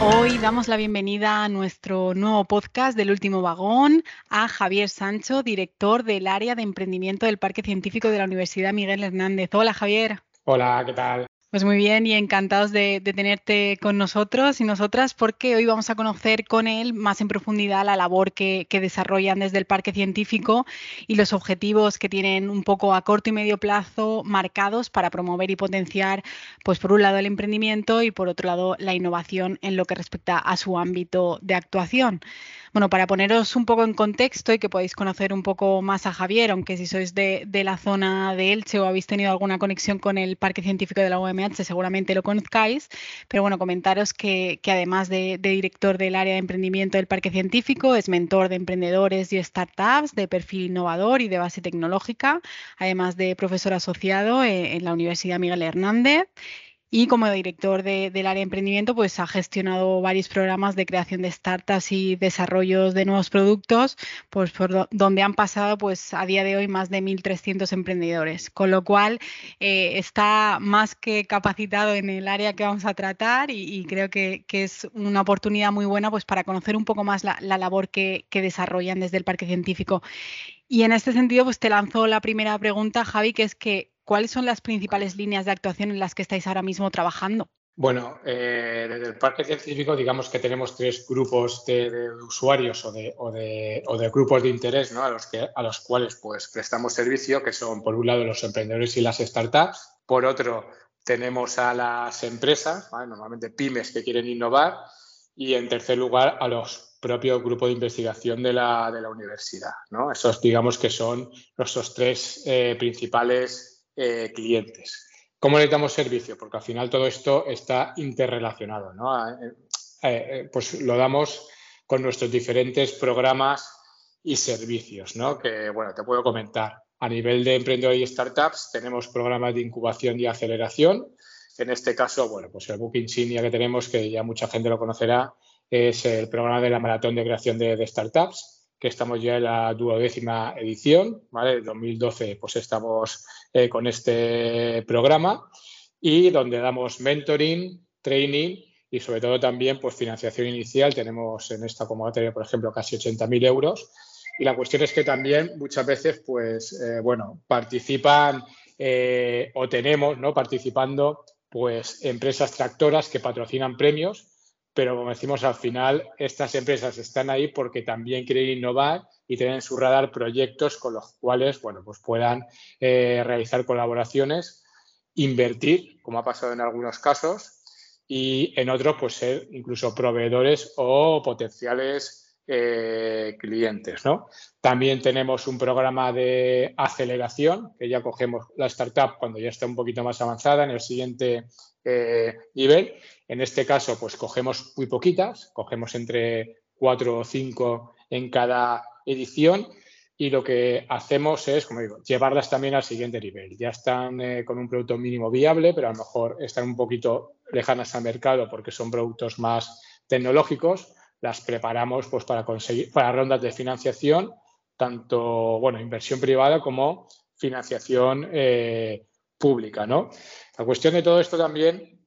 Hoy damos la bienvenida a nuestro nuevo podcast del último vagón a Javier Sancho, director del área de emprendimiento del Parque Científico de la Universidad Miguel Hernández. Hola Javier. Hola, ¿qué tal? Pues muy bien y encantados de, tenerte con nosotros y nosotras porque hoy vamos a conocer con él más en profundidad la labor que, desarrollan desde el Parque Científico y los objetivos que tienen un poco a corto y medio plazo marcados para promover y potenciar, pues por un lado el emprendimiento y por otro lado la innovación en lo que respecta a su ámbito de actuación. Bueno, para poneros un poco en contexto y que podáis conocer un poco más a Javier, aunque si sois de, la zona de Elche o habéis tenido alguna conexión con el Parque Científico de la UMH, seguramente lo conozcáis. Pero bueno, comentaros que, además de, director del área de emprendimiento del Parque Científico, es mentor de emprendedores y startups de perfil innovador y de base tecnológica, además de profesor asociado en la Universidad Miguel Hernández y como director del área de emprendimiento, pues ha gestionado varios programas de creación de startups y desarrollos de nuevos productos, pues por donde han pasado pues a día de hoy más de 1.300 emprendedores, con lo cual eh, está más que capacitado en el área que vamos a tratar y, creo que, es una oportunidad muy buena pues para conocer un poco más la, labor que, que desarrollan desde el Parque Científico. Y en este sentido, pues te lanzo la primera pregunta, Javi, que es que ¿cuáles son las principales líneas de actuación en las que estáis ahora mismo trabajando? Bueno, eh, desde el parque científico digamos que tenemos tres grupos de, usuarios o de, grupos de interés a, los que, a los cuales pues, prestamos servicio, que son por un lado los emprendedores y las startups, por otro tenemos a las empresas, normalmente pymes que quieren innovar, y en tercer lugar a los propios grupos de investigación de la, universidad. ¿no? Esos digamos que son nuestros tres eh, principales eh, clientes. ¿Cómo necesitamos servicio? Porque al final todo esto está interrelacionado. ¿no? Eh, eh, pues lo damos con nuestros diferentes programas y servicios, ¿no? que bueno, te puedo comentar. A nivel de emprendedores y startups tenemos programas de incubación y aceleración. En este caso, bueno, pues el book insignia que tenemos, que ya mucha gente lo conocerá, es el programa de la maratón de creación de startups que estamos ya en la duodécima edición, ¿vale? En 2012 pues estamos eh, con este programa y donde damos mentoring, training y sobre todo también pues financiación inicial. Tenemos en esta convocatoria, por ejemplo, casi 80.000 euros. Y la cuestión es que también muchas veces, pues, eh, bueno, participan eh, o tenemos, ¿no? Participando, pues, empresas tractoras que patrocinan premios pero como decimos al final, estas empresas están ahí porque también quieren innovar y tienen en su radar proyectos con los cuales bueno, pues puedan eh, realizar colaboraciones, invertir, como ha pasado en algunos casos, y en otros pues ser incluso proveedores o potenciales eh, clientes. ¿no? También tenemos un programa de aceleración, que ya cogemos la startup cuando ya está un poquito más avanzada en el siguiente eh, nivel en este caso, pues cogemos muy poquitas, cogemos entre cuatro o cinco en cada edición y lo que hacemos es, como digo, llevarlas también al siguiente nivel. Ya están eh, con un producto mínimo viable, pero a lo mejor están un poquito lejanas al mercado porque son productos más tecnológicos. Las preparamos pues, para conseguir para rondas de financiación, tanto bueno, inversión privada como financiación eh, pública. ¿no? La cuestión de todo esto también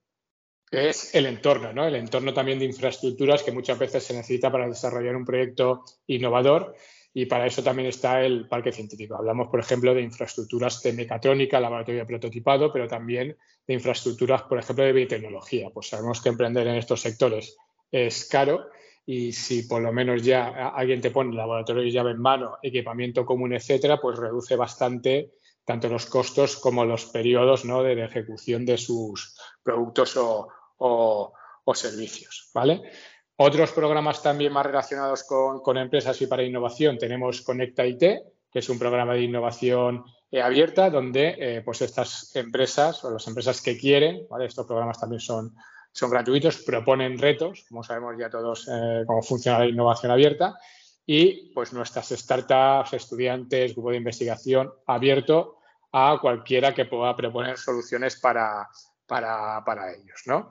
es el entorno, ¿no? El entorno también de infraestructuras que muchas veces se necesita para desarrollar un proyecto innovador y para eso también está el parque científico. Hablamos, por ejemplo, de infraestructuras de mecatrónica, laboratorio prototipado, pero también de infraestructuras, por ejemplo, de biotecnología. Pues sabemos que emprender en estos sectores es caro y si por lo menos ya alguien te pone laboratorio de llave en mano, equipamiento común, etcétera, pues reduce bastante tanto los costos como los periodos ¿no? de ejecución de sus productos o, servicios. ¿vale? Otros programas también más relacionados con, empresas y para innovación tenemos Conecta IT, que es un programa de innovación eh, abierta donde eh, pues estas empresas o las empresas que quieren, ¿vale? estos programas también son, son gratuitos, proponen retos, como sabemos ya todos eh, cómo funciona la innovación abierta, y pues nuestras startups, estudiantes, grupo de investigación abierto a cualquiera que pueda proponer soluciones para, para, ellos. ¿no?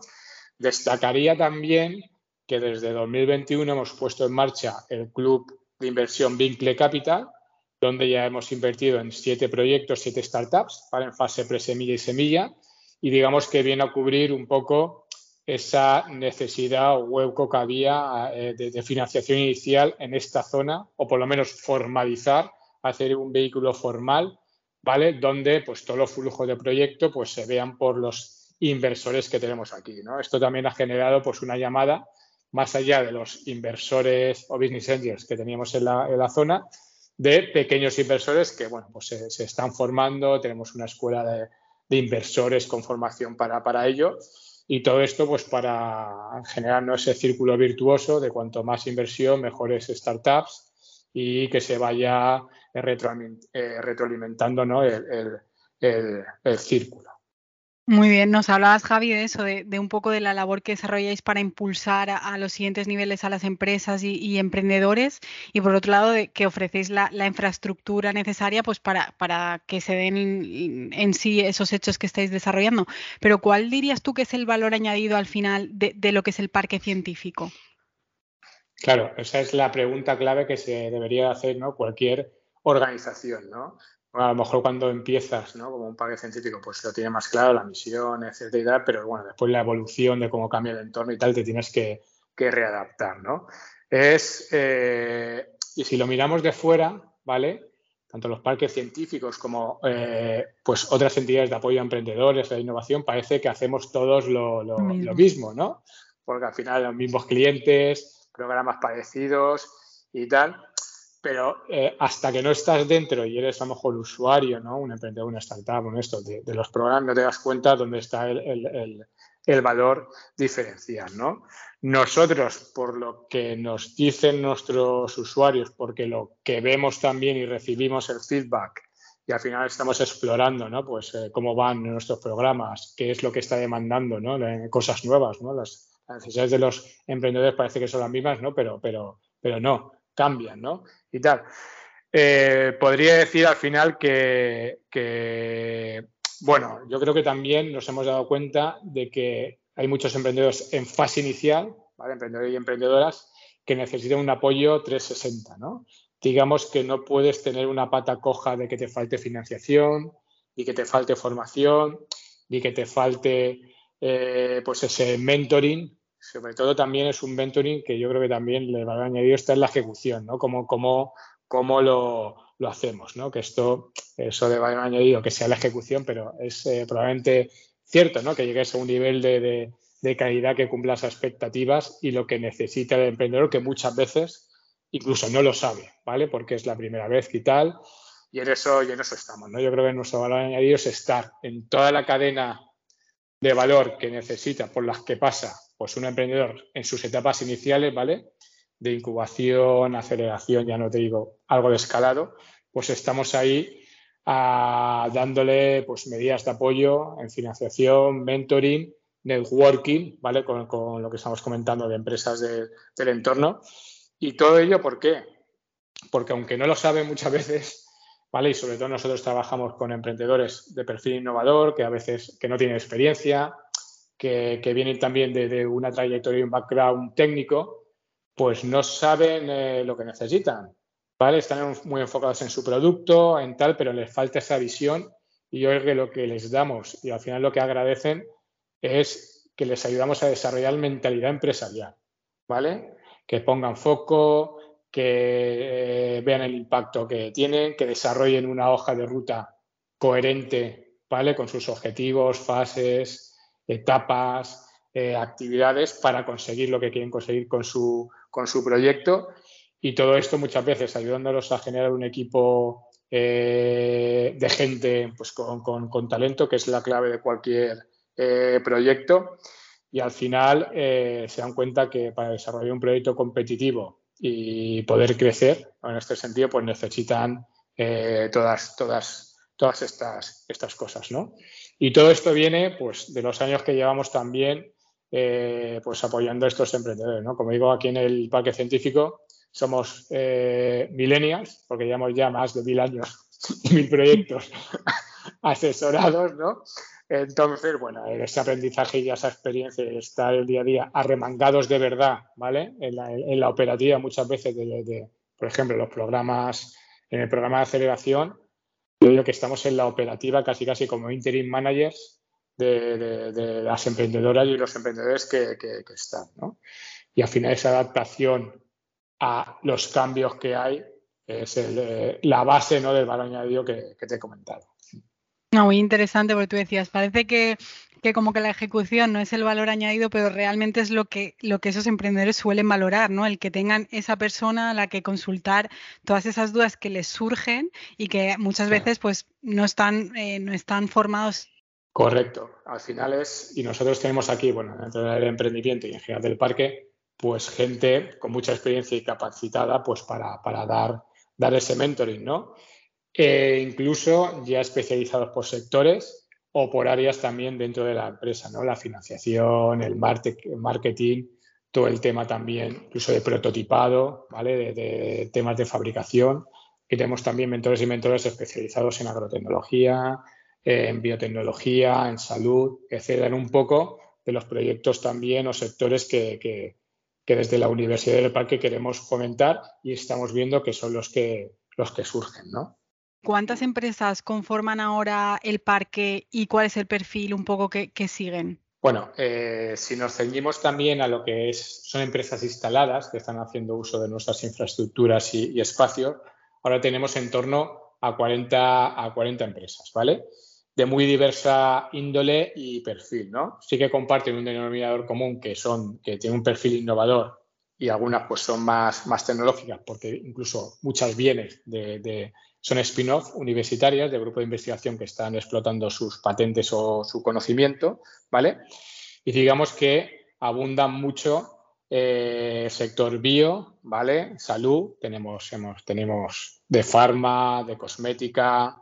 Destacaría también que desde 2021 hemos puesto en marcha el club de inversión Vincle Capital, donde ya hemos invertido en siete proyectos, siete startups, para en fase presemilla y semilla, y digamos que viene a cubrir un poco esa necesidad o hueco que había eh, de, financiación inicial en esta zona, o por lo menos formalizar, hacer un vehículo formal, ¿vale? Donde pues todos los flujos de proyecto pues se vean por los inversores que tenemos aquí, ¿no? Esto también ha generado pues una llamada más allá de los inversores o business angels que teníamos en la, zona, de pequeños inversores que, bueno, pues se, están formando, tenemos una escuela de, inversores con formación para, para ello y todo esto, pues para generar ese círculo virtuoso de cuanto más inversión, mejores startups y que se vaya eh, retroalimentando el, círculo. Muy bien, nos hablabas, Javi, de eso, de, un poco de la labor que desarrolláis para impulsar a, los siguientes niveles a las empresas y, emprendedores y por otro lado, de que ofrecéis la, infraestructura necesaria pues para, que se den en sí esos hechos que estáis desarrollando. Pero ¿cuál dirías tú que es el valor añadido al final de, lo que es el parque científico? Claro, esa es la pregunta clave que se debería hacer cualquier organización, ¿no? A lo mejor cuando empiezas, ¿no? Como un parque científico, pues lo tiene más claro, la misión, etcétera y tal, pero bueno, después la evolución de cómo cambia el entorno y tal, te tienes que, readaptar, ¿no? Es, eh, y si lo miramos de fuera, ¿vale? Tanto los parques científicos como eh, pues otras entidades de apoyo a emprendedores, la innovación, parece que hacemos todos lo, lo mismo, ¿no? Porque al final los mismos clientes, programas parecidos y tal pero eh, hasta que no estás dentro y eres a lo mejor usuario, ¿no? un emprendedor, una startup, un esto, de, los programas, no te das cuenta dónde está el, valor diferencial. ¿no? Nosotros, por lo que nos dicen nuestros usuarios, porque lo que vemos también y recibimos el feedback, y al final estamos explorando ¿no? pues, eh, cómo van nuestros programas, qué es lo que está demandando, ¿no? cosas nuevas. ¿no? Las, necesidades de los emprendedores parece que son las mismas, ¿no? pero, pero, pero no cambian, ¿no? Y tal. Eh, podría decir al final que, bueno, yo creo que también nos hemos dado cuenta de que hay muchos emprendedores en fase inicial, ¿vale? Emprendedores y emprendedoras, que necesitan un apoyo 360, ¿no? Digamos que no puedes tener una pata coja de que te falte financiación, ni que te falte formación, ni que te falte eh, pues ese mentoring sobre todo también es un mentoring que yo creo que también le va a añadir está en la ejecución, ¿no? Cómo, cómo, cómo lo, lo, hacemos, ¿no? Que esto, eso le va a añadido que sea la ejecución, pero es eh, probablemente cierto, ¿no? Que llegues a un nivel de, de, calidad que cumpla las expectativas y lo que necesita el emprendedor, que muchas veces incluso no lo sabe, ¿vale? Porque es la primera vez y tal. Y en eso, y en eso estamos, ¿no? Yo creo que nuestro valor añadido es estar en toda la cadena de valor que necesita, por las que pasa pues un emprendedor en sus etapas iniciales, ¿vale? De incubación, aceleración, ya no te digo algo de escalado, pues estamos ahí ah, dándole pues, medidas de apoyo en financiación, mentoring, networking, ¿vale? Con, lo que estamos comentando de empresas del entorno. Y todo ello, ¿por qué? Porque aunque no lo saben muchas veces, ¿vale? Y sobre todo nosotros trabajamos con emprendedores de perfil innovador, que a veces que no tienen experiencia, que, vienen también de, una trayectoria y un background técnico, pues no saben eh, lo que necesitan, ¿vale? Están muy enfocados en su producto, en tal, pero les falta esa visión y yo creo que lo que les damos y al final lo que agradecen es que les ayudamos a desarrollar mentalidad empresarial, ¿vale? Que pongan foco, que eh, vean el impacto que tienen, que desarrollen una hoja de ruta coherente, ¿vale? Con sus objetivos, fases, etapas, eh, actividades para conseguir lo que quieren conseguir con su, con su proyecto. Y todo esto muchas veces ayudándolos a generar un equipo eh, de gente pues, con, talento, que es la clave de cualquier eh, proyecto. Y al final se dan cuenta que para desarrollar un proyecto competitivo y poder crecer, en este sentido, pues necesitan todas, todas, todas estas, estas cosas. ¿no? Y todo esto viene pues, de los años que llevamos también eh, pues, apoyando a estos emprendedores. ¿no? Como digo, aquí en el Parque Científico, somos eh, millennials, porque llevamos ya más de mil años y mil proyectos asesorados, ¿no? Entonces, bueno, ese aprendizaje y esa experiencia de estar el día a día arremangados de verdad, ¿vale? En la, operativa muchas veces, de, por ejemplo, los programas, en el programa de aceleración, yo digo que estamos en la operativa casi casi como interim managers de, las emprendedoras y los emprendedores que, están, ¿no? Y al final esa adaptación a los cambios que hay es eh, la base ¿no? del valor añadido que te he comentado. No, muy interesante porque tú decías, parece que, como que la ejecución no es el valor añadido, pero realmente es lo que, lo que esos emprendedores suelen valorar, ¿no? El que tengan esa persona a la que consultar todas esas dudas que les surgen y que muchas veces pues no están, eh, no están formados. Correcto. Al final es, y nosotros tenemos aquí, bueno, dentro del emprendimiento y en general del parque, pues gente con mucha experiencia y capacitada pues para, para dar, dar ese mentoring, ¿no? e incluso ya especializados por sectores o por áreas también dentro de la empresa, ¿no? La financiación, el marketing, todo el tema también, incluso de prototipado, ¿vale? De, temas de fabricación. Tenemos también mentores y mentores especializados en agrotecnología, en biotecnología, en salud, etcétera, un poco de los proyectos también o sectores que, que, que desde la Universidad del Parque queremos fomentar y estamos viendo que son los que, los que surgen, ¿no? ¿Cuántas empresas conforman ahora el parque y cuál es el perfil un poco que, siguen? Bueno, eh, si nos ceñimos también a lo que es, son empresas instaladas que están haciendo uso de nuestras infraestructuras y, espacios, ahora tenemos en torno a 40, a 40 empresas, ¿vale? De muy diversa índole y perfil, ¿no? Sí que comparten un denominador común que son, que tiene un perfil innovador y algunas pues son más, más tecnológicas porque incluso muchas vienen de son spin-off universitarias de grupos de investigación que están explotando sus patentes o su conocimiento, ¿vale? Y digamos que abundan mucho eh, sector bio, ¿vale? Salud, tenemos, tenemos de farma, de cosmética,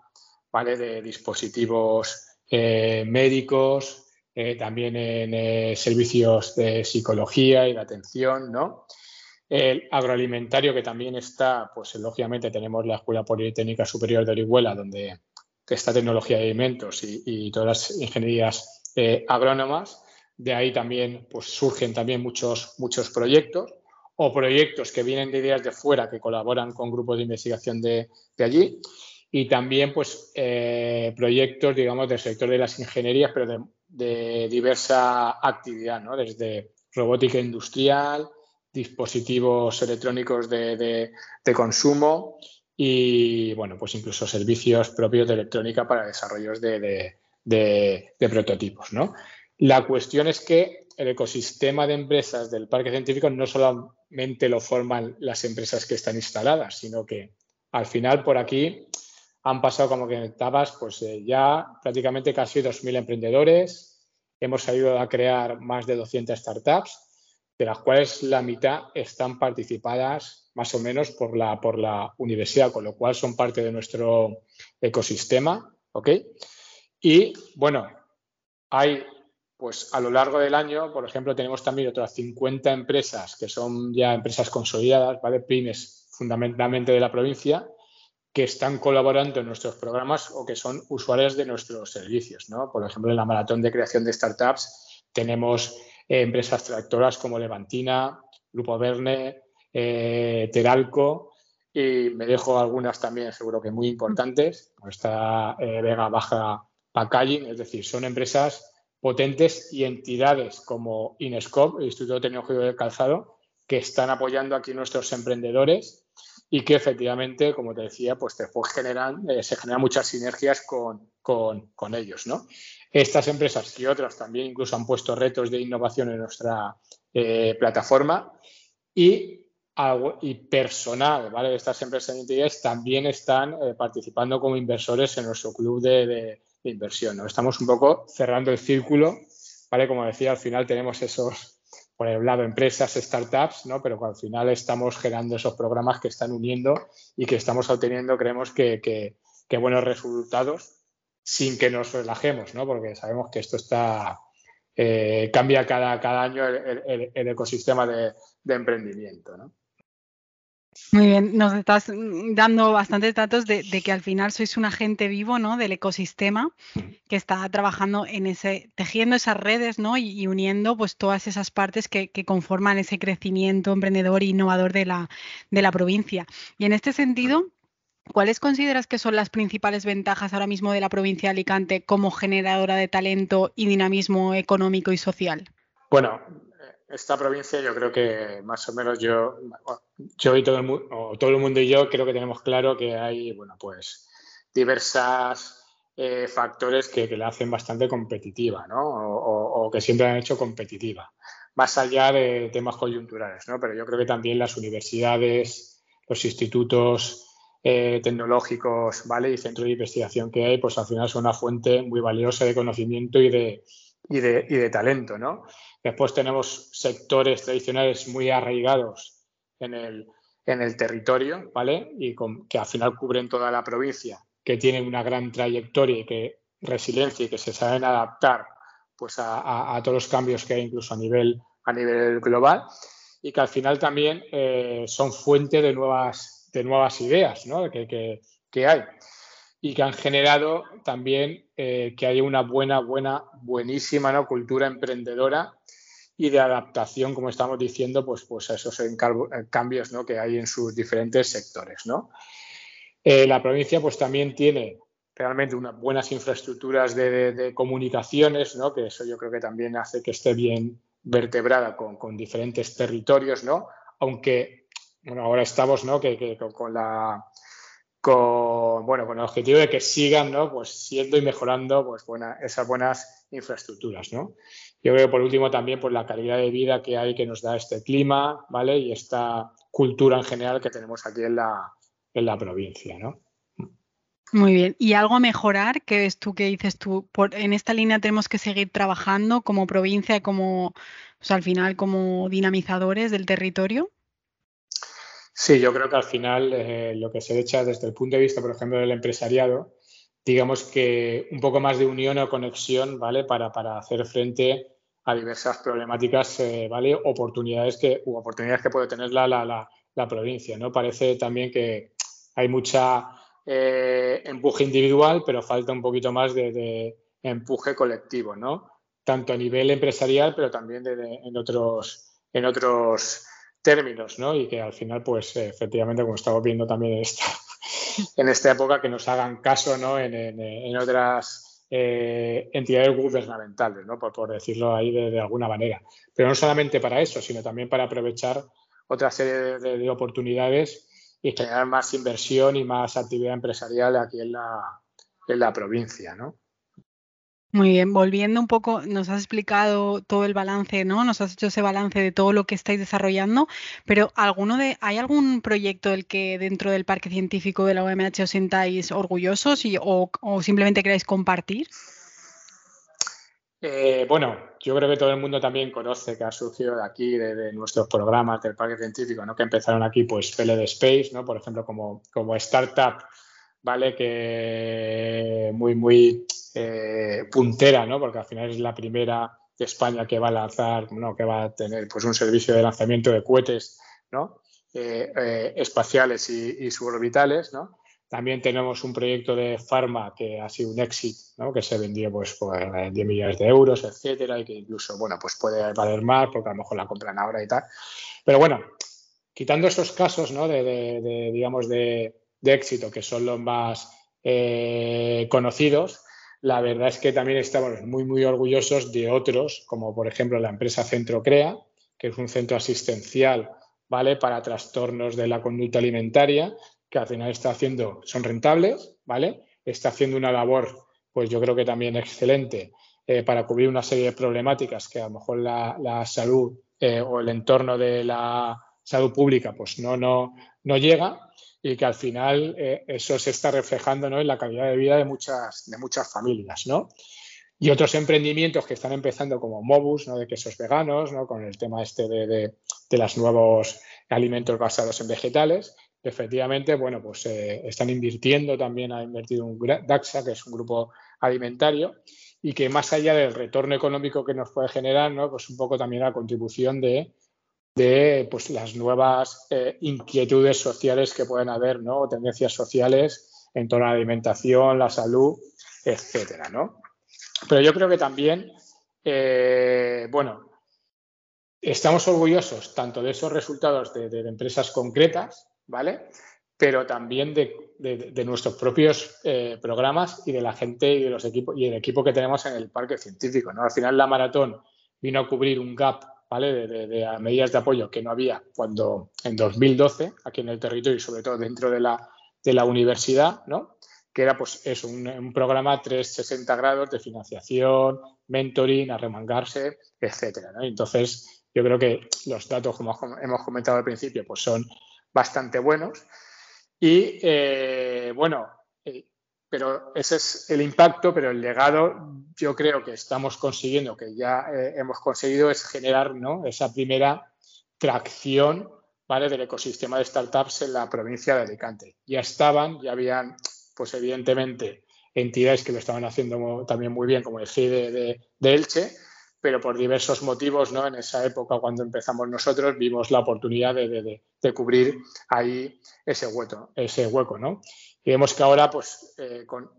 ¿vale? De dispositivos eh, médicos, eh, también en servicios de psicología y de atención, ¿no? El agroalimentario, que también está, pues lógicamente tenemos la Escuela Politécnica Superior de Orihuela, donde está tecnología de alimentos y, todas las ingenierías eh, agrónomas. De ahí también pues, surgen también muchos, muchos proyectos o proyectos que vienen de ideas de fuera que colaboran con grupos de investigación de, allí. Y también pues, eh, proyectos, digamos, del sector de las ingenierías, pero de, de diversa actividad, ¿no? desde robótica industrial, dispositivos electrónicos de, consumo y, bueno, pues incluso servicios propios de electrónica para desarrollos de, prototipos, ¿no? La cuestión es que el ecosistema de empresas del parque científico no solamente lo forman las empresas que están instaladas, sino que al final por aquí han pasado como que en etapas, pues eh, ya prácticamente casi 2.000 emprendedores, hemos ayudado a crear más de 200 startups de las cuales la mitad están participadas más o menos por la, por la universidad, con lo cual son parte de nuestro ecosistema. ¿ok? Y bueno, hay, pues a lo largo del año, por ejemplo, tenemos también otras 50 empresas que son ya empresas consolidadas, ¿vale? pymes fundamentalmente de la provincia, que están colaborando en nuestros programas o que son usuarios de nuestros servicios. ¿no? Por ejemplo, en la maratón de creación de startups tenemos eh, empresas tractoras como Levantina, Grupo Verne, eh, Teralco y me dejo algunas también seguro que muy importantes, como está eh, Vega Baja Packaging, es decir, son empresas potentes y entidades como Inescope, el Instituto Tecnológico del Calzado, que están apoyando aquí nuestros emprendedores y que efectivamente, como te decía, pues después generan, se generan muchas sinergias con, con, con ellos, ¿no? Estas empresas y otras también incluso han puesto retos de innovación en nuestra eh, plataforma y, y, personal ¿vale? de estas empresas de entidades también están eh, participando como inversores en nuestro club de, inversión. ¿no? Estamos un poco cerrando el círculo, ¿vale? como decía, al final tenemos esos, por el lado, empresas, startups, ¿no? pero al final estamos generando esos programas que están uniendo y que estamos obteniendo, creemos que, que buenos resultados sin que nos relajemos, ¿no? Porque sabemos que esto está eh, cambia cada, cada año el, ecosistema de, de emprendimiento, ¿no? Muy bien, nos estás dando bastantes datos de, que al final sois un agente vivo ¿no? del ecosistema que está trabajando en ese, tejiendo esas redes ¿no? y, uniendo pues todas esas partes que, conforman ese crecimiento emprendedor e innovador de la, de la provincia. Y en este sentido, ¿Cuáles consideras que son las principales ventajas ahora mismo de la provincia de Alicante como generadora de talento y dinamismo económico y social? Bueno, esta provincia yo creo que más o menos yo, yo y todo el, mundo, o todo el mundo y yo creo que tenemos claro que hay, bueno, pues diversas eh, factores que, la hacen bastante competitiva, ¿no? O, que siempre han hecho competitiva, más allá de temas coyunturales, ¿no? Pero yo creo que también las universidades, los institutos eh, tecnológicos, ¿vale? Y centros de investigación que hay, pues al final son una fuente muy valiosa de conocimiento y de, y de, y de talento, ¿no? Después tenemos sectores tradicionales muy arraigados en el, en el territorio, ¿vale? Y que al final cubren toda la provincia, que tienen una gran trayectoria y que resiliencia y que se saben adaptar pues a, todos los cambios que hay incluso a nivel, a nivel global y que al final también eh, son fuente de nuevas, de nuevas ideas ¿no? que, que, que hay y que han generado también eh, que haya una buena, buena, buenísima ¿no? cultura emprendedora y de adaptación, como estamos diciendo, pues, pues a esos cambios ¿no? que hay en sus diferentes sectores. ¿no? Eh, la provincia pues también tiene realmente unas buenas infraestructuras de, comunicaciones, ¿no? que eso yo creo que también hace que esté bien vertebrada con, con diferentes territorios, ¿no? aunque bueno, ahora estamos ¿no? que, que con la con, bueno, con el objetivo de que sigan ¿no? pues siendo y mejorando pues, esas buenas infraestructuras. ¿no? Yo creo que por último también pues, la calidad de vida que hay que nos da este clima ¿vale? y esta cultura en general que tenemos aquí en la, en la provincia. ¿no? Muy bien. ¿Y algo a mejorar? ¿Qué ves tú? ¿Qué dices tú? Por, en esta línea tenemos que seguir trabajando como provincia, como pues, al final como dinamizadores del territorio. Sí, yo creo que al final eh, lo que se echa desde el punto de vista, por ejemplo, del empresariado, digamos que un poco más de unión o conexión, ¿vale? Para, para hacer frente a diversas problemáticas, eh, ¿vale? Oportunidades que, u oportunidades que puede tener la, la, la, provincia, ¿no? Parece también que hay mucha eh, empuje individual, pero falta un poquito más de, de, empuje colectivo, ¿no? Tanto a nivel empresarial, pero también de, en otros, en otros términos, ¿no? Y que al final, pues efectivamente, como estamos viendo también en esta, época, que nos hagan caso, ¿no? En, otras eh, entidades gubernamentales, ¿no? Por, decirlo ahí de, alguna manera. Pero no solamente para eso, sino también para aprovechar otra serie de, oportunidades y generar más inversión y más actividad empresarial aquí en la, en la provincia, ¿no? Muy bien, volviendo un poco, nos has explicado todo el balance, ¿no? Nos has hecho ese balance de todo lo que estáis desarrollando, pero ¿alguno de, ¿hay algún proyecto del que dentro del Parque Científico de la OMH os sintáis orgullosos y, o, simplemente queráis compartir? Eh, bueno, yo creo que todo el mundo también conoce que ha surgido de aquí, de, nuestros programas del Parque Científico, ¿no? Que empezaron aquí, pues, PLD Space, ¿no? Por ejemplo, como, como startup, ¿vale? Que muy, muy eh, puntera, ¿no? Porque al final es la primera de España que va a lanzar, ¿no? que va a tener pues, un servicio de lanzamiento de cohetes ¿no? Eh, eh, espaciales y, suborbitales. ¿no? También tenemos un proyecto de Pharma que ha sido un éxito, ¿no? que se vendió pues, por 10 millones de euros, etcétera, y que incluso bueno, pues puede valer más porque a lo mejor la compran ahora y tal. Pero bueno, quitando esos casos ¿no? de, digamos, de, éxito, que son los más conocidos, la verdad es que también estamos muy, muy orgullosos de otros, como por ejemplo la empresa Centro Crea, que es un centro asistencial ¿vale? para trastornos de la conducta alimentaria, que al final está haciendo, son rentables, ¿vale? Está haciendo una labor, pues yo creo que también excelente eh, para cubrir una serie de problemáticas que a lo mejor la, salud eh, o el entorno de la salud pública pues no, no, no llega y que al final eh, eso se está reflejando ¿no? en la calidad de vida de muchas, de muchas familias. ¿no? Y otros emprendimientos que están empezando como Mobus, ¿no? de quesos veganos, ¿no? con el tema este de, de, de los nuevos alimentos basados en vegetales. Efectivamente, bueno, pues eh, están invirtiendo, también ha invertido un DAXA, que es un grupo alimentario, y que más allá del retorno económico que nos puede generar, ¿no? pues un poco también la contribución de de pues, las nuevas eh, inquietudes sociales que pueden haber, ¿no? tendencias sociales en torno a la alimentación, la salud, etcétera, ¿no? Pero yo creo que también, eh, bueno, estamos orgullosos tanto de esos resultados de, empresas concretas, ¿vale? Pero también de, nuestros propios eh, programas y de la gente y de los equipos y el equipo que tenemos en el parque científico, ¿no? Al final la maratón vino a cubrir un gap, ¿vale? De, medidas de apoyo que no había cuando en 2012 aquí en el territorio y sobre todo dentro de la, de la universidad, ¿no? que era pues es un, programa 360 grados de financiación, mentoring, arremangarse, etcétera. Entonces, yo creo que los datos, como hemos comentado al principio, pues son bastante buenos. Y eh, bueno, eh, pero ese es el impacto, pero el legado yo creo que estamos consiguiendo, que ya eh, hemos conseguido, es generar ¿no? esa primera tracción ¿vale? del ecosistema de startups en la provincia de Alicante. Ya estaban, ya habían pues evidentemente entidades que lo estaban haciendo también muy bien, como el GI de, Elche, pero por diversos motivos, ¿no? En esa época, cuando empezamos nosotros, vimos la oportunidad de, cubrir ahí ese hueco, ese hueco, ¿no? Y vemos que ahora, pues, eh, con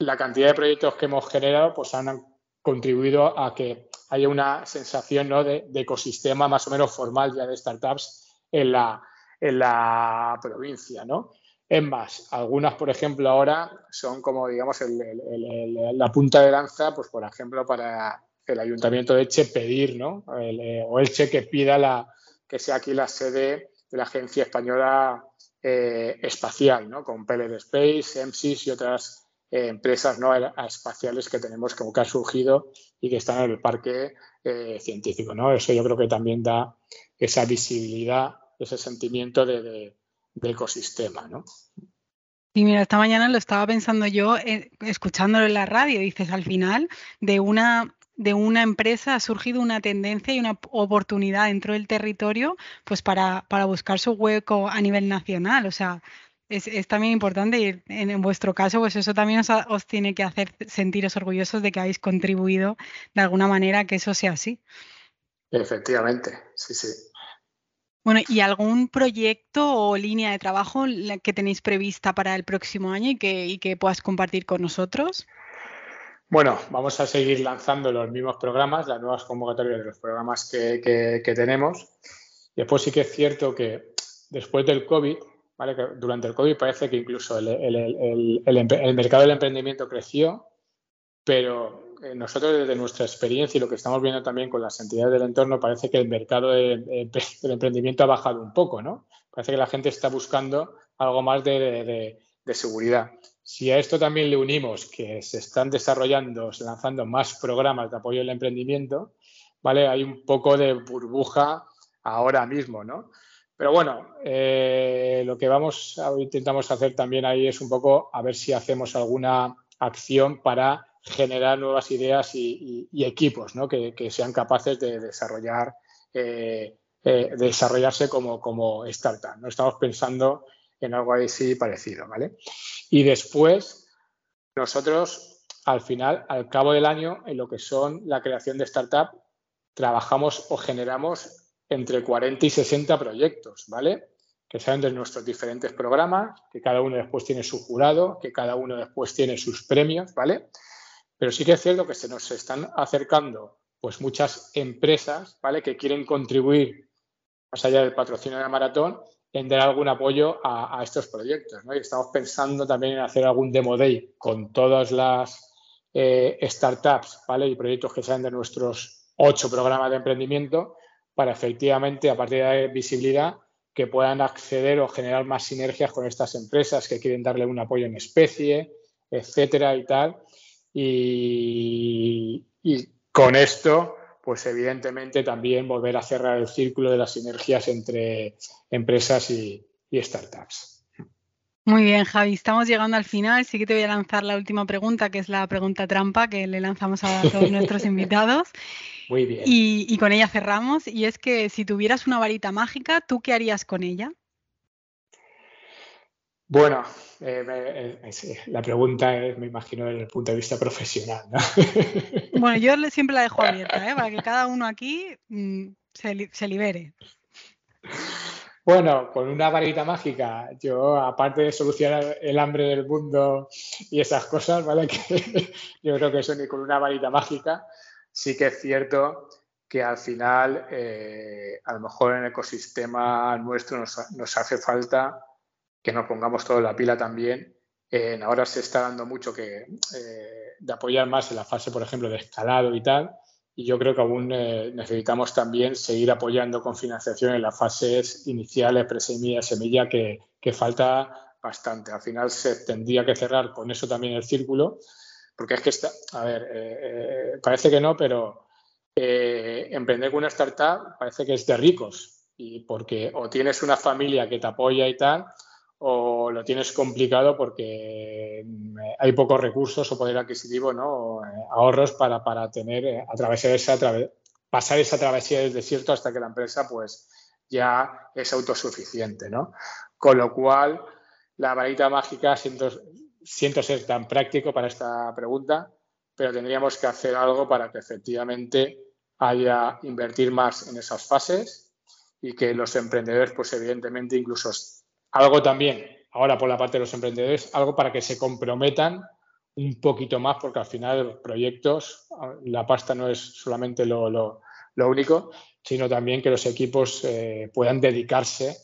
la cantidad de proyectos que hemos generado, pues han contribuido a que haya una sensación ¿no? de, ecosistema más o menos formal ya de startups en la, en la provincia, ¿no? Es más, algunas, por ejemplo, ahora son como, digamos, la punta de lanza, pues, por ejemplo, para el Ayuntamiento de Elche pedir, ¿no? Eh, o Elche que pida la, que sea aquí la sede de la Agencia Española eh, Espacial, ¿no? Con PLD Space, EMSIS y otras eh, empresas ¿no? espaciales que tenemos como que han surgido y que están en el parque científico, ¿no? Eso yo creo que también da esa visibilidad, ese sentimiento de ecosistema, ¿no? Sí, mira, esta mañana lo estaba pensando yo, eh, escuchándolo en la radio, dices, al final de una, de una empresa ha surgido una tendencia y una oportunidad dentro del territorio pues para, para buscar su hueco a nivel nacional. O sea, es, también importante y en, vuestro caso, pues eso también os, os, tiene que hacer sentiros orgullosos de que habéis contribuido de alguna manera a que eso sea así. Efectivamente, sí, sí. Bueno, ¿y algún proyecto o línea de trabajo que tenéis prevista para el próximo año y que, puedas compartir con nosotros? Bueno, vamos a seguir lanzando los mismos programas, las nuevas convocatorias de los programas que, tenemos. Después sí que es cierto que después del COVID, ¿vale? que durante el COVID parece que incluso el, el mercado del emprendimiento creció, pero eh, nosotros desde nuestra experiencia y lo que estamos viendo también con las entidades del entorno, parece que el mercado del emprendimiento ha bajado un poco, ¿no? Parece que la gente está buscando algo más de, seguridad. Si a esto también le unimos que se están desarrollando, lanzando más programas de apoyo al emprendimiento, ¿vale? Hay un poco de burbuja ahora mismo, ¿no? Pero bueno, eh, lo que vamos intentamos hacer también ahí es un poco a ver si hacemos alguna acción para generar nuevas ideas y, equipos que, sean capaces de desarrollar eh, eh, desarrollarse como, como startup. No estamos pensando en algo así parecido, ¿vale? Y después, nosotros, al final, al cabo del año, en lo que son la creación de startup, trabajamos o generamos entre 40 y 60 proyectos, ¿vale? Que salen de nuestros diferentes programas, que cada uno después tiene su jurado, que cada uno después tiene sus premios, ¿vale? Pero sí que es cierto que se nos están acercando pues muchas empresas ¿vale? que quieren contribuir, más allá del patrocinio de la maratón, en dar algún apoyo a, estos proyectos. Y estamos pensando también en hacer algún demo day con todas las eh, startups y proyectos que salen de nuestros ocho programas de emprendimiento para efectivamente, a partir de visibilidad, que puedan acceder o generar más sinergias con estas empresas que quieren darle un apoyo en especie, etcétera y tal, y, con esto, pues evidentemente también volver a cerrar el círculo de las sinergias entre empresas y, startups. Muy bien, Javi, estamos llegando al final. Sí que te voy a lanzar la última pregunta, que es la pregunta trampa que le lanzamos a todos nuestros invitados. Muy bien. Y, y, con ella cerramos. Y es que si tuvieras una varita mágica, ¿tú qué harías con ella? Bueno, eh, eh, la pregunta es, me imagino, desde el punto de vista profesional. ¿no? Bueno, yo siempre la dejo abierta, ¿eh? para que cada uno aquí mm, se, libere. Bueno, con una varita mágica, yo aparte de solucionar el hambre del mundo y esas cosas, ¿vale? Que yo creo que eso ni con una varita mágica, sí que es cierto que al final eh, a lo mejor en el ecosistema nuestro nos, hace falta que nos pongamos toda la pila también. ahora se está dando mucho que, eh, de apoyar más en la fase, por ejemplo, de escalado y tal, y yo creo que aún eh, necesitamos también seguir apoyando con financiación en las fases iniciales, presemilla, semilla, que, falta bastante. Al final se tendría que cerrar con eso también el círculo, porque es que está, a ver, eh, parece que no, pero emprender con una startup parece que es de ricos, y porque o tienes una familia que te apoya y tal, o lo tienes complicado porque mm, hay pocos recursos o poder adquisitivo, ¿no? Eh, ahorros para, para tener, eh, atravesar esa, pasar esa travesía del desierto hasta que la empresa pues ya es autosuficiente, ¿no? Con lo cual, la varita mágica siento, siento ser tan práctico para esta pregunta, pero tendríamos que hacer algo para que efectivamente haya invertir más en esas fases y que los emprendedores, pues evidentemente, incluso algo también, ahora por la parte de los emprendedores, algo para que se comprometan un poquito más, porque al final los proyectos, la pasta no es solamente lo, único, sino también que los equipos eh, puedan dedicarse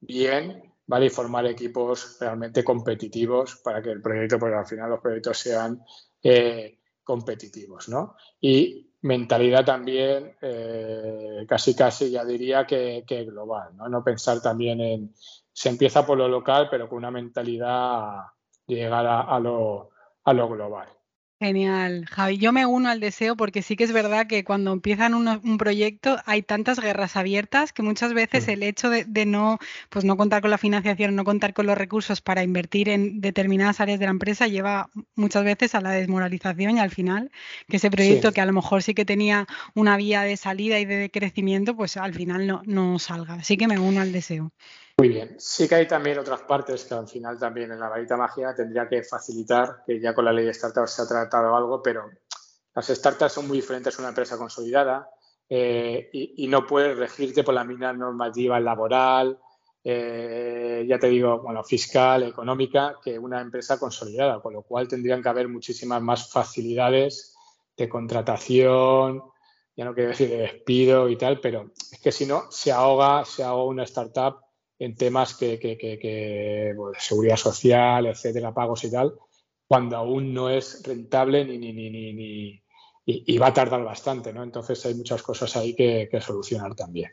bien ¿vale? y formar equipos realmente competitivos para que el proyecto, porque al final los proyectos sean eh, competitivos. ¿no? Y mentalidad también, eh, casi casi ya diría que, que global, ¿no? no pensar también en se empieza por lo local, pero con una mentalidad de llegar a, lo, global. Genial, Javi. Yo me uno al deseo porque sí que es verdad que cuando empiezan un proyecto hay tantas guerras abiertas que muchas veces mm. el hecho de, no, pues no contar con la financiación, no contar con los recursos para invertir en determinadas áreas de la empresa lleva muchas veces a la desmoralización y al final que ese proyecto que a lo mejor sí que tenía una vía de salida y de crecimiento, pues al final no, no salga. Así que me uno al deseo. Muy bien. Sí que hay también otras partes que al final también en la varita mágica tendría que facilitar, que ya con la ley de startups se ha tratado algo, pero las startups son muy diferentes a una empresa consolidada eh, y, no puedes regirte por la misma normativa laboral, eh, ya te digo, bueno, fiscal, económica, que una empresa consolidada, con lo cual tendrían que haber muchísimas más facilidades de contratación, ya no quiero decir de despido y tal, pero es que si no, se ahoga, se ahoga una startup en temas que, que, que, seguridad social, etcétera, pagos y tal, cuando aún no es rentable ni, ni, ni, ni, y, va a tardar bastante, ¿no? Entonces hay muchas cosas ahí que, solucionar también.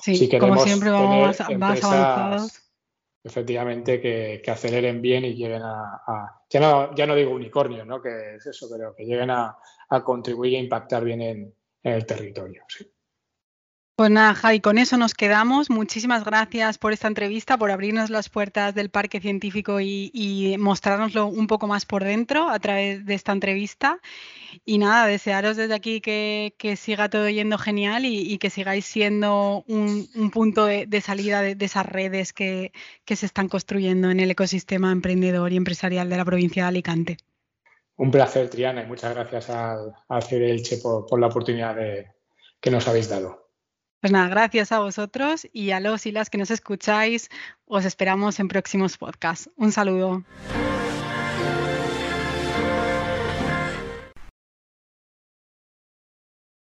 Sí, como siempre vamos más avanzados. Efectivamente, que, aceleren bien y lleguen a, ya, no, ya no digo unicornio, ¿no? Que es eso, pero que lleguen a, contribuir e impactar bien en, en el territorio. Sí. Pues nada, Javi, con eso nos quedamos. Muchísimas gracias por esta entrevista, por abrirnos las puertas del Parque Científico y, y mostrárnoslo un poco más por dentro a través de esta entrevista. Y nada, desearos desde aquí que, siga todo yendo genial y, que sigáis siendo un, punto de, salida de, esas redes que, se están construyendo en el ecosistema emprendedor y empresarial de la provincia de Alicante. Un placer, Triana, y muchas gracias al, al por la oportunidad que nos habéis dado. Pues nada, gracias a vosotros y a los y las que nos escucháis. Os esperamos en próximos podcasts. Un saludo.